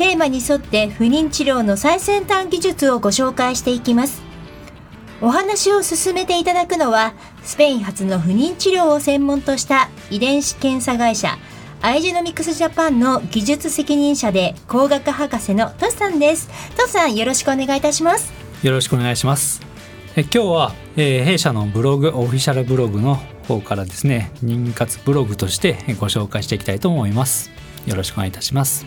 テーマに沿って不妊治療の最先端技術をご紹介していきます。お話を進めていただくのはスペイン発の不妊治療を専門とした遺伝子検査会社アイジェノミクスジャパンの技術責任者で工学博士のトシさんです。トシさんよろしくお願いいたします。よろしくお願いします。え今日は、えー、弊社のブログオフィシャルブログの方からですね妊活ブログとしてご紹介していきたいと思います。よろしくお願いいたします。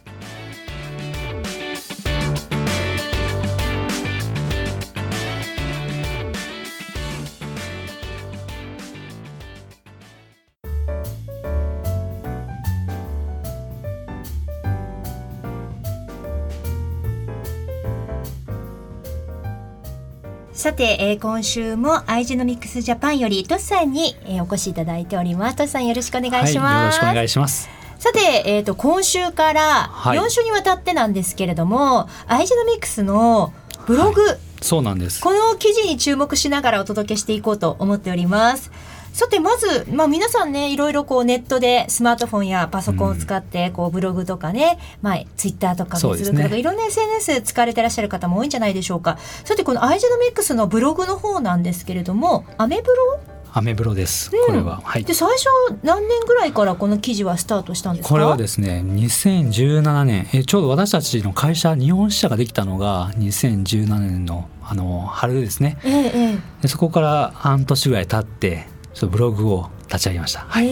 さて、えー、今週もアイジェノミクスジャパンよりトシさんに、えー、お越しいただいております。トシさんよろしくお願いします。はい、よろしくお願いします。さて、えっ、ー、と今週から4週にわたってなんですけれども、はい、アイジェノミクスのブログ、はい、そうなんです。この記事に注目しながらお届けしていこうと思っております。さてまず、まあ、皆さんねいろいろこうネットでスマートフォンやパソコンを使ってこうブログとかね、うん、まあ、ツイッターとかフェイスブックとか、いろんな SNS 使われてらっしゃる方も多いんじゃないでしょうか。さてこのアイジェノミックスのブログの方なんですけれどもアメブロ？アメブロです、うん、これは、はい、で最初何年ぐらいからこの記事はスタートしたんですこれはですね2017年。えちょうど私たちの会社日本支社ができたのが2017年のあの春ですね、ええ、でそこから半年ぐらい経ってちょっとブログを立ち上げました。はい、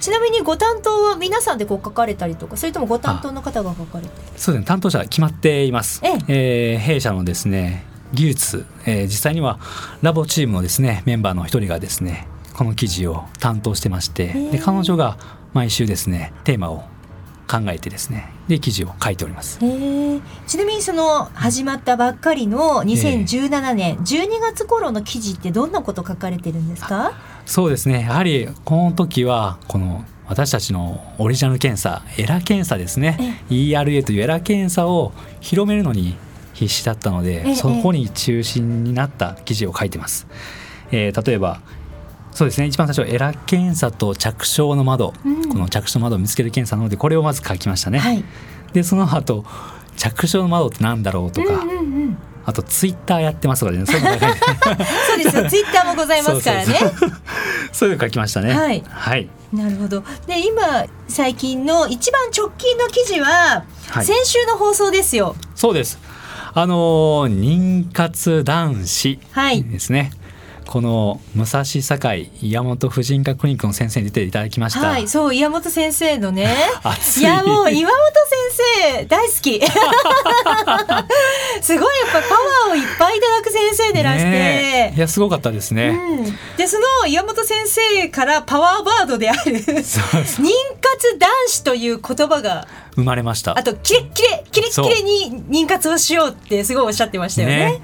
ちなみにご担当は皆さんでこう書かれたりとかそれともご担当の方が書かれて？そうですね。担当者決まっています。ええ。えー、弊社のですね技術、えー、実際にはラボチームのですねメンバーの一人がですねこの記事を担当してましてで彼女が毎週ですねテーマを考えてですねで記事を書いております。ちなみにその始まったばっかりの2017年12月頃の記事ってどんなこと書かれてるんですか？そうですね。やはりこの時はこの私たちのオリジナル検査エラ検査ですね。ERA というエラ検査を広めるのに必死だったのでそこに中心になった記事を書いてます。えー、例えばそうですね。一番最初エラ検査と着床の窓、うん、この着床の窓を見つける検査なのでこれをまず書きましたね。はい、でその後着床の窓ってなんだろうとか、うんうんうん、あとツイッターやってますとかね。そう ですよツイッターもございますからね。そういうの書きましたね。はい、はい、なるほど。で今最近の一番直近の記事は、はい、先週の放送ですよ。そうです。あの妊活男子ですね、この武蔵境岩本婦人科クリニックの先生に出ていただきました。はいそう岩本先生のね。い。やもう岩本先生大好き。すごいやっぱパワーをいっぱいいただく先生でらして、ね、いやすごかったですね、うん、でその岩本先生からパワーバードである 妊活男子という言葉が生まれました。あとキレッキレキレッキレに妊活をしようってすごいおっしゃってましたよね、ね。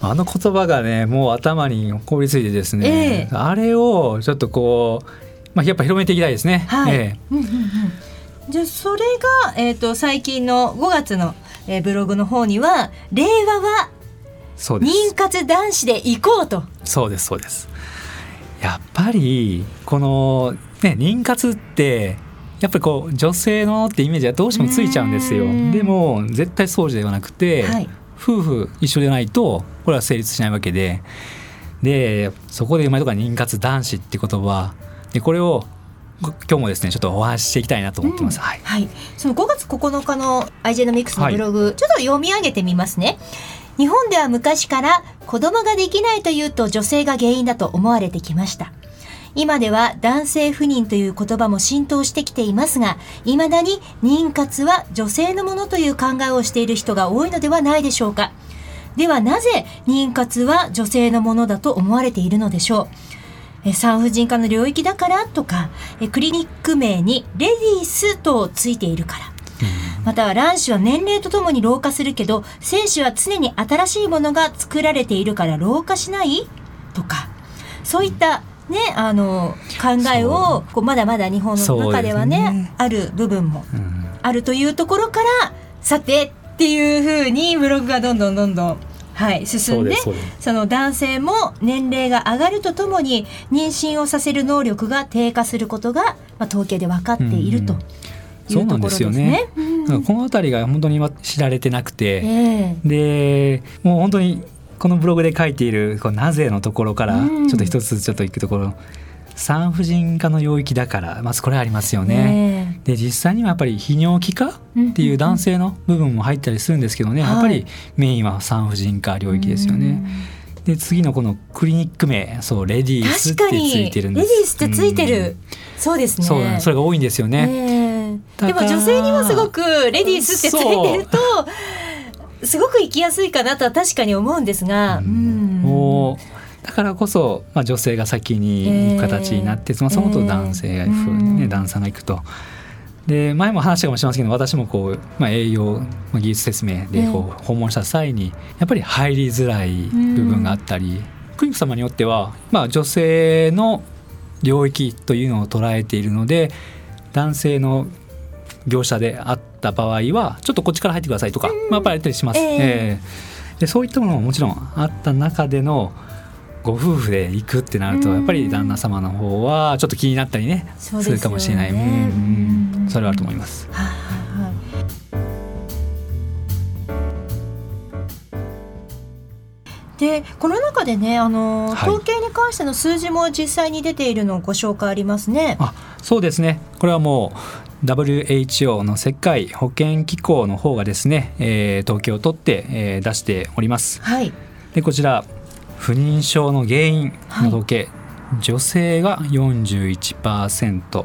うん、あの言葉がねもう頭に凍りついてですね、えー、あれをちょっとこう、まあ、やっぱ広めていきたいですね。はい。えー、うんうんうんじゃそれが、えーと、最近の5月の、えー、ブログの方には「令和は妊活男子で行こうと」そうですそうです。やっぱりこの、ね、妊活ってやっぱりこう女性のってイメージはどうしてもついちゃうんですよ。でも絶対そうではなくて、はい、夫婦一緒でないとこれは成立しないわけで。でそこで生まれたから妊活男子って言葉。でこれを今日もですねちょっとお話ししていきたいなと思ってます、うん、はい、はい、その5月9日のアイジェノミクスのブログ、はい、ちょっと読み上げてみますね。日本では昔から子供ができないというと女性が原因だと思われてきました今では男性不妊という言葉も浸透してきていますが、未だに妊活は女性のものという考えをしている人が多いのではないでしょうか。ではなぜ妊活は女性のものだと思われているのでしょう。え産婦人科の領域だからとかえクリニック名にレディースとついているから。または卵子は年齢とともに老化するけど精子は常に新しいものが作られているから老化しない？とか。そういったね、あの考えをこうまだまだ日本の中ではね、ね、ある部分もあるというところから、さてっていうふうにブログがどんどんどんどんはい、進んでその男性も年齢が上がるとともに妊娠をさせる能力が低下することが、まあ、統計で分かっていると。そうなんですよね。うん、この辺りが本当に知られてなくて、えー、でもう本当にこのブログで書いているこうなぜのところからちょっと一つちょっといくところ、うん、産婦人科の領域だからまずこれありますよね。で実際にはやっぱり泌尿器科っていう男性の部分も入ったりするんですけどね、やっぱりメインは産婦人科領域ですよね。で次のこのクリニック名そうレディースってついてるんです。レディースってついてる、うん、そうですね。そうそれが多いんですよね。でも女性にはすごくレディースってついてると。すごく生きやすいかなとは確かに思うんですが、うん、だからこそ、まあ、女性が先に行く形になって、えー、そのと男性が、えー、ね、旦さんが行くと。で前も話したかもしれませんけど私もこう、まあ、栄養、まあ、技術説明でこう訪問した際にやっぱり入りづらい部分があったり、クリニック様によっては、まあ、女性の領域というのを捉えているので男性の業者であった場合はちょっとこっちから入ってくださいとか、まあ、やっぱりやったりします、えー、えー、でそういったものももちろんあった中でのご夫婦で行くってなるとやっぱり旦那様の方はちょっと気になったりねするかもしれない、うん、それはあると思います。ははいでこの中でねあの、統計に関しての数字も実際に出ているのをご紹介ありますね。あそうですね。これはもう WHO の世界保健機構の方がですね、えー、統計を取って、えー、出しております。はい、でこちら不妊症の原因の統計、はい、女性が41%、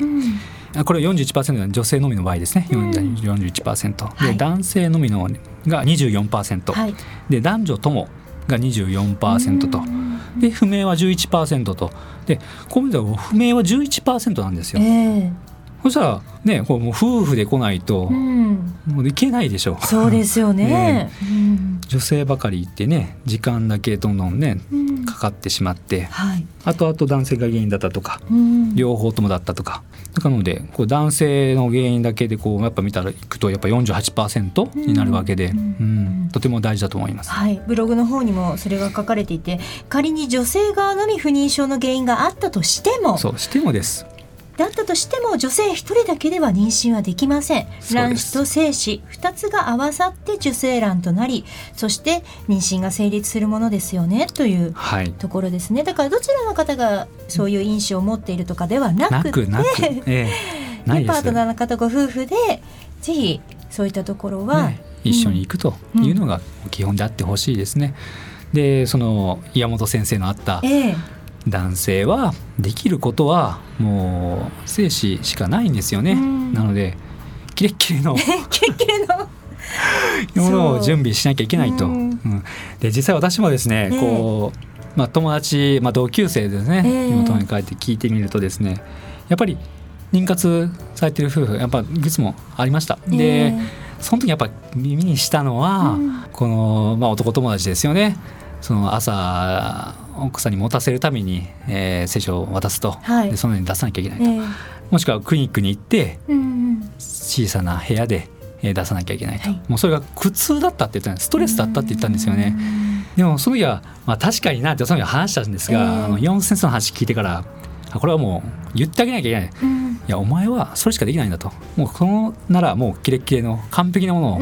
うん、これ41%は女性のみの場合ですね、うん、41%、はい、で男性のみのが24%、はい、で男女ともが24%と、で不明は11%と。でこう見たら不明は11%なんですよ。えーそしたらねこうもう夫婦で来ないと、もういけないでしょ。う。そうですよね。ね、女性ばかり行ってね時間だけどんどんね、かかってしまって、はい、あとあと男性が原因だったとか、両方ともだったとか。なのでこう男性の原因だけでこうやっぱ見たらいくとやっぱ48%になるわけで、うん。とても大事だと思います、はい、ブログの方にもそれが書かれていて仮に女性側のみ不妊症の原因があったとしてもそうしてもですだったとしても女性一人だけでは妊娠はできません。卵子と精子2つが合わさって受精卵となりそして妊娠が成立するものですよねというところですね、はい、だからどちらの方がそういう因子を持っているとかではなくてええ、パートナーの方ご夫婦でぜひそういったところは、ね、一緒に行くというのが基本であってほしいですね。でその岩本先生のあった、ええ男性はできることはもう精子しかないんですよね、なのでキレッキレの キレッキレの。ものを準備しなきゃいけないと。うん、で実際私もですね、ねこう、まあ、友達、まあ、同級生ですね、えー、妹に帰って聞いてみるとですねやっぱり妊活されてる夫婦やっぱいくつもありました。で、その時やっぱ耳にしたのは、うん、この、まあ、男友達ですよね。その朝奥さんに持たせるために、えー、聖書を渡すと、はい、でそのように出さなきゃいけないと、えー、もしくはクリニックに行って、うん、小さな部屋で出さなきゃいけないと、はい、もうそれが苦痛だったって言ったストレスだったって言ったんですよね。でもその時は、まあ、確かになってその時は話したんですが、えー、あの岩本先生の話聞いてからこれはもう言ってあげなきゃいけない、うん、いやお前はそれしかできないんだと。もうこのならもうキレッキレの完璧なも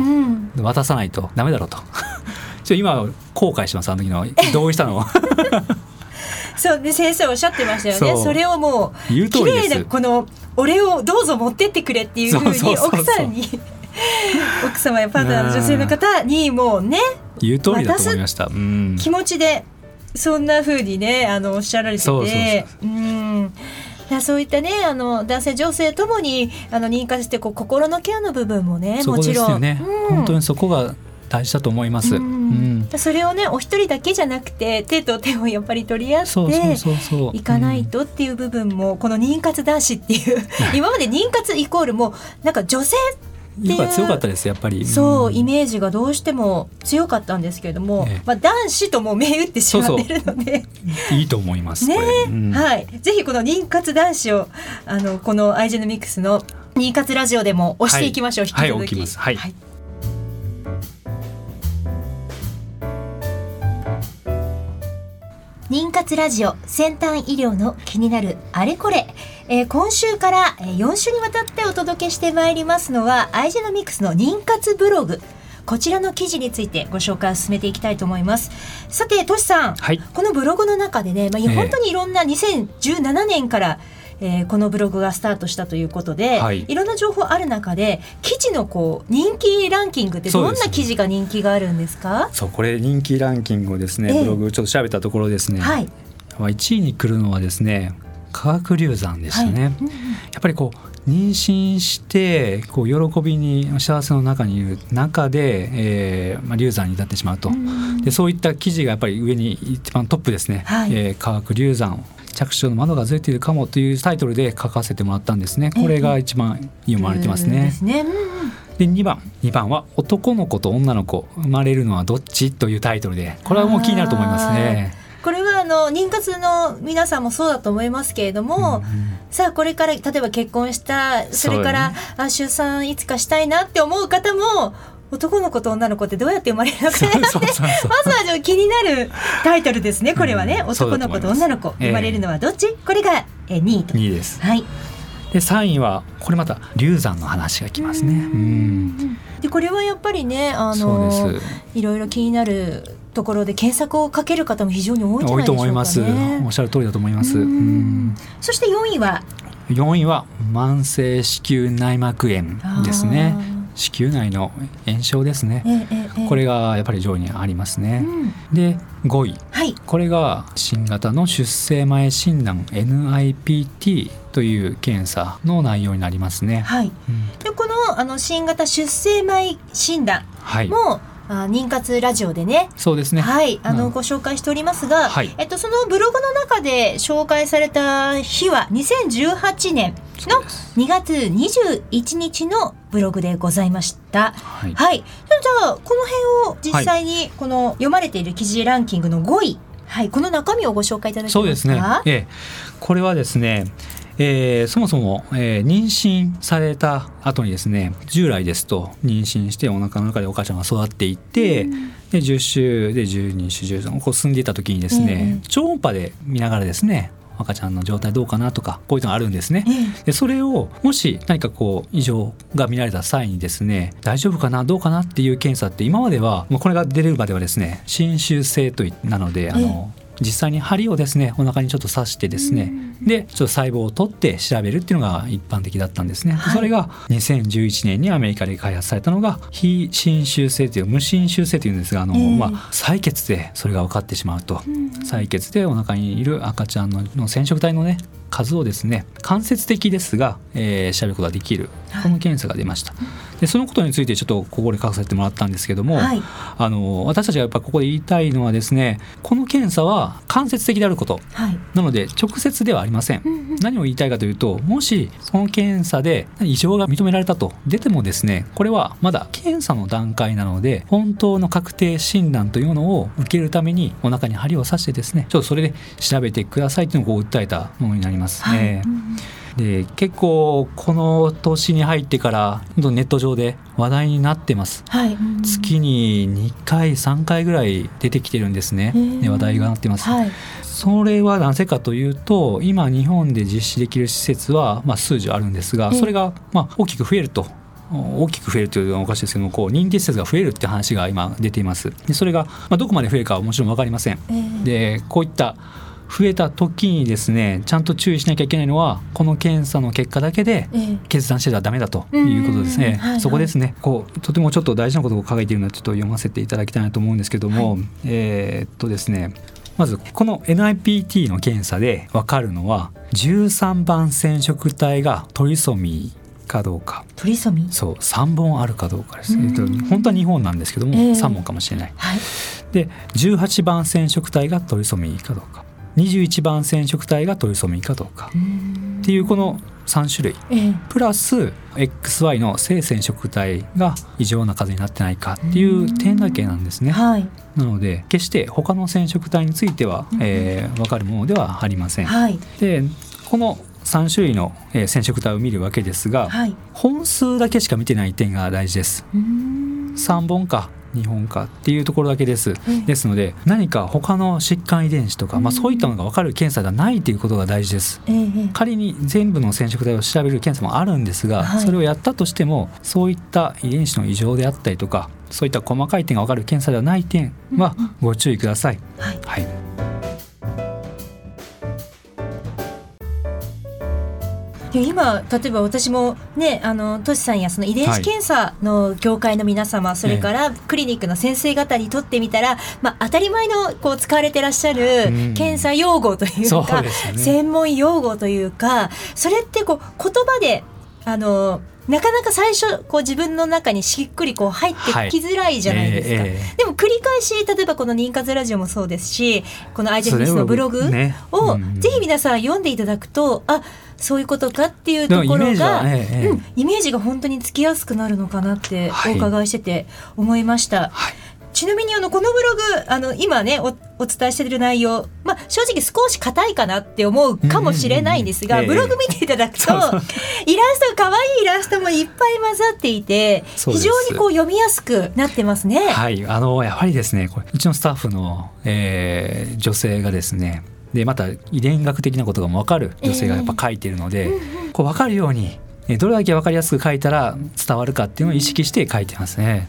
のを渡さないとダメだろうと。ちょ今後悔しますあの時の。同意したの？そうで先生おっしゃってましたよね。それをもう言う綺麗なこの俺をどうぞ持ってってくれっていうふうに奥さんに。奥様やパートナーの女性の方にもうね言う通りだと思いました、気持ちでそんなふうにねあのおっしゃられてて。うん。そういったねあの男性女性ともにあの認可してこう心のケアの部分もねもちろん、ね、うん、本当にそこが大事だと思います。うん、それをねお一人だけじゃなくて手と手をやっぱり取り合っていかないとっていう部分も、この妊活男子っていう今まで妊活イコールもなんか女性色が強かったですやっぱり。そう、イメージがどうしても強かったんですけれども、ね、まあ、男子とも銘打ってしまってるので。いいと思いますね、うん、はい。ぜひこの妊活男子をあのこのアイジェノミックスの妊活ラジオでも押していきましょう、はい、引き続き。はい、はい妊活ラジオ先端医療の気になるあれこれ、えー、今週から4週にわたってお届けしてまいりますのはアイジェノミクスの妊活ブログ。こちらの記事についてご紹介を進めていきたいと思います。さてとしさん、はい、このブログの中でね、まあ、本当にいろんな2017年から、えーえー、このブログがスタートしたということで、はい、いろんな情報ある中で記事のこう人気ランキングってどんな記事が人気があるんですか？そうこれ人気ランキングをですね、えー、ブログちょっと調べたところですね、はい、1位に来るのはですね科学流産でしたね、はい。うんうん、やっぱりこう妊娠してこう喜びに幸せの中にいる中で、えーまあ、流産に至ってしまうと、でそういった記事がやっぱり上に一番トップですね、はい、えー、科学流産着床の窓がずれているかもというタイトルで書かせてもらったんですねこれが一番読まれてますね。で2番2番は「男の子と女の子生まれるのはどっち?」というタイトルでこれはもう気になると思いますね。これはあの妊活の皆さんもそうだと思いますけれども、うんうん、さあこれから例えば結婚したそれから、ね、あ出産いつかしたいなって思う方も男の子と女の子ってどうやって生まれるのかなって。まずは気になるタイトルですね。これはね、うん、男の子と女の子。生まれるのはどっち、えー、これが2位と。2位です。はい。で3位はこれまた流産の話がきますね。でこれはやっぱりねあのいろいろ気になるところで検索をかける方も非常に多いんじゃないでしょうか、ね、多いと思います。おっしゃる通りだと思います。そして4位は？4位は慢性子宮内膜炎ですね子宮内の炎症ですね、ええ、これがやっぱり上位にありますね、うん、で5位、はい、これが新型の出生前診断 NIPT という検査の内容になりますね。はい、うん、でこのあの新型出生前診断も、はいあ妊活ラジオでねそうですねはいあの、うん、ご紹介しておりますが、はい、えっと、そのブログの中で紹介された日は2018年の2月21日のブログでございました。はい。はい、じゃあこの辺を実際にこの読まれている記事ランキングの5位、はい、この中身をご紹介いただけますか？そうですね。ええ、これはですね。えー、そもそも、えー、妊娠された後にですね従来ですと妊娠してお腹の中でお母ちゃんが育っていって、うん、で10週で12週13こう進んでいた時にですね、うん、超音波で見ながらですね赤ちゃんの状態どうかな？とかこういうのがあるんですね。でそれをもし何かこう異常が見られた際にですね大丈夫かな？どうかな？っていう検査って今まではこれが出るまではですね侵襲性となのであの、実際に針をですねお腹にちょっと刺してですね、でちょっと細胞を取って調べるっていうのが一般的だったんですね、はい、それが2011年にアメリカで開発されたのが非侵襲性という無侵襲性というんですがあの、えー、まあ、採血でそれが分かってしまうと、採血でお腹にいる赤ちゃんのの染色体のね数をですね間接的ですが、えー、調べることができるこの検査が出ました。でそのことについてちょっとここで書かせてもらったんですけども、はい、あの私たちがやっぱここで言いたいのはですねこの検査は間接的であること、はい、なので直接ではありません、うんうん、何を言いたいかというともしその検査で異常が認められたと。出てもですねこれはまだ検査の段階なので本当の確定診断というものを受けるためにお腹に針を刺してですねちょっとそれで調べてくださいというのを訴えたものになりますね。はい。うんで結構この年に入ってからネット上で話題になってます、はい、月に2回3回ぐらい出てきてるんですね。話題がなってます、はい、それはなぜかというと今日本で実施できる施設は、まあ、数十あるんですがそれが、まあ、大きく増えると大きく増えるというのはおかしいですけどもこう認定施設が増えるって話が今出ています。でそれが、まあ、どこまで増えるかはもちろん分かりません、えー、でこういった増えた時にですねちゃんと注意しなきゃいけないのはこの検査の結果だけで決断してはダメだということですね、そこですね。こうとてもちょっと大事なことを書いているのでちょっと読ませていただきたいなと思うんですけども、はい、えー、っとですねまずこの NIPT の検査で分かるのは13番染色体がトリソミーかどうか。トリソミそう3本あるかどうかです、えっと、本当は2本なんですけども、えー、3本かもしれない、はい、で18番染色体がトリソミーかどうか21番染色体がトリソミーかどうか。っていうこの3種類、えー、プラス XY の性染色体が異常な数になってないか。っていう点だけなんですね。はい、なので決して他の染色体については、えー、分かるものではありません。はい、でこの3種類の染色体を見るわけですが、はい、本数だけしか見てない点が大事です。3本か日本かっていうところだけです、ですので何か他の疾患遺伝子とか、まあ、そういったのが分かる検査がないということが大事です、仮に全部の染色体を調べる検査もあるんですが、それをやったとしてもそういった遺伝子の異常であったりとかそういった細かい点が分かる検査ではない点はご注意ください。はい、はい今例えば私もねあのトシさんやその遺伝子検査の業界の皆様、はい、それからクリニックの先生方にとってみたら、まあ、当たり前のこう使われてらっしゃる検査用語というか、うね、専門用語というかそれってこう言葉であのなかなか最初こう自分の中にしっくりこう入ってきづらいじゃないですか、はいえーえ。ー、でも繰り返し例えばこの「妊活ラジオ」もそうですしこのアイジェフィスのブログをぜひ皆さん読んでいただくとあそういうことかっていうところが、ええうん、イメージが本当につきやすくなるのかなってお伺いしてて思いました。はい。ちなみにあのこのブログあの今ねおお伝えしている内容、まあ、正直少し硬いかなって思うかもしれないんですが、ブログ見ていただくとイラスト可愛いイラストもいっぱい混ざっていて非常にこう読みやすくなってますね。はい。あのやはりですねこれうちのスタッフの、えー、女性がですねでまた遺伝学的なことが分かる女性がやっぱ書いてるので、えー、こう分かるようにどれだけ分かりやすく書いたら伝わるかっていうのを意識して書いてますね。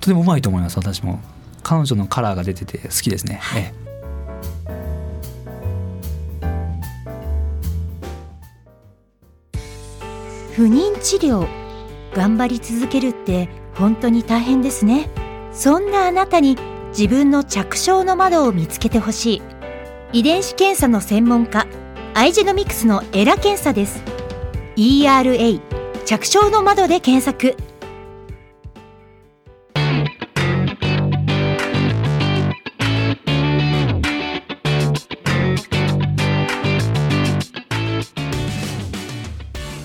とてもうまいと思います私も。彼女のカラーが出てて好きですね。はい、ええ不妊治療頑張り続けるって本当に大変ですね。そんなあなたに自分の着床の窓を見つけてほしい遺伝子検査の専門家アイジェノミクスのエラ検査です。ERA 着床の窓で検索。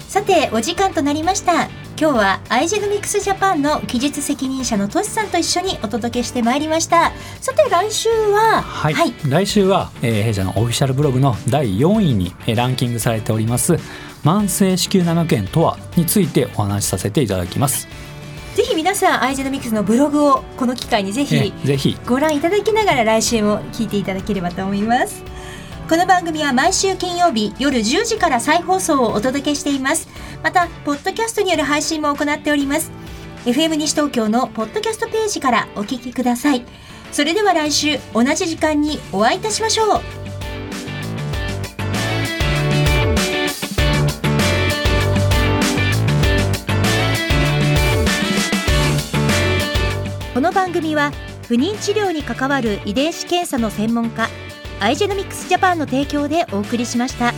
さてお時間となりました。今日はアイジェノミクスジャパンの技術責任者のトシさんと一緒にお届けしてまいりました。さて来週ははい、はい、来週は、えー、弊社のオフィシャルブログの第4位に、えー、ランキングされております慢性子宮内膜炎とはについてお話しさせていただきます。ぜひ皆さんアイジェノミクスのブログをこの機会にぜひぜひ。ご覧いただきながら来週も聞いていただければと思います。この番組は毎週金曜日夜10時から再放送をお届けしていますまたポッドキャストによる配信も行っております。FM 西東京のポッドキャストページからお聞きください。それでは来週同じ時間にお会いいたしましょう。この番組は不妊治療に関わる遺伝子検査の専門家アイジェノミクスジャパンの提供でお送りしました。